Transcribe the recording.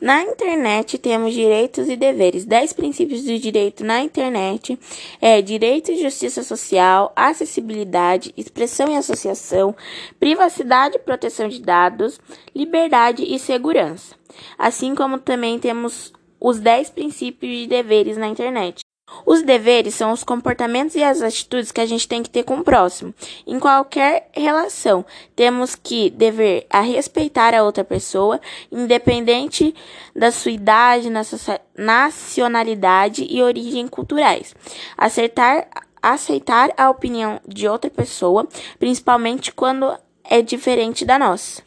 Na internet temos direitos e deveres. Dez princípios do direito na internet é direito e justiça social, acessibilidade, expressão e associação, privacidade e proteção de dados, liberdade e segurança. Assim como também temos os dez princípios de deveres na internet. Os deveres são os comportamentos e as atitudes que a gente tem que ter com o próximo. Em qualquer relação, temos que dever a respeitar a outra pessoa, independente da sua idade, nacionalidade e origem culturais. Acertar, aceitar a opinião de outra pessoa, principalmente quando é diferente da nossa.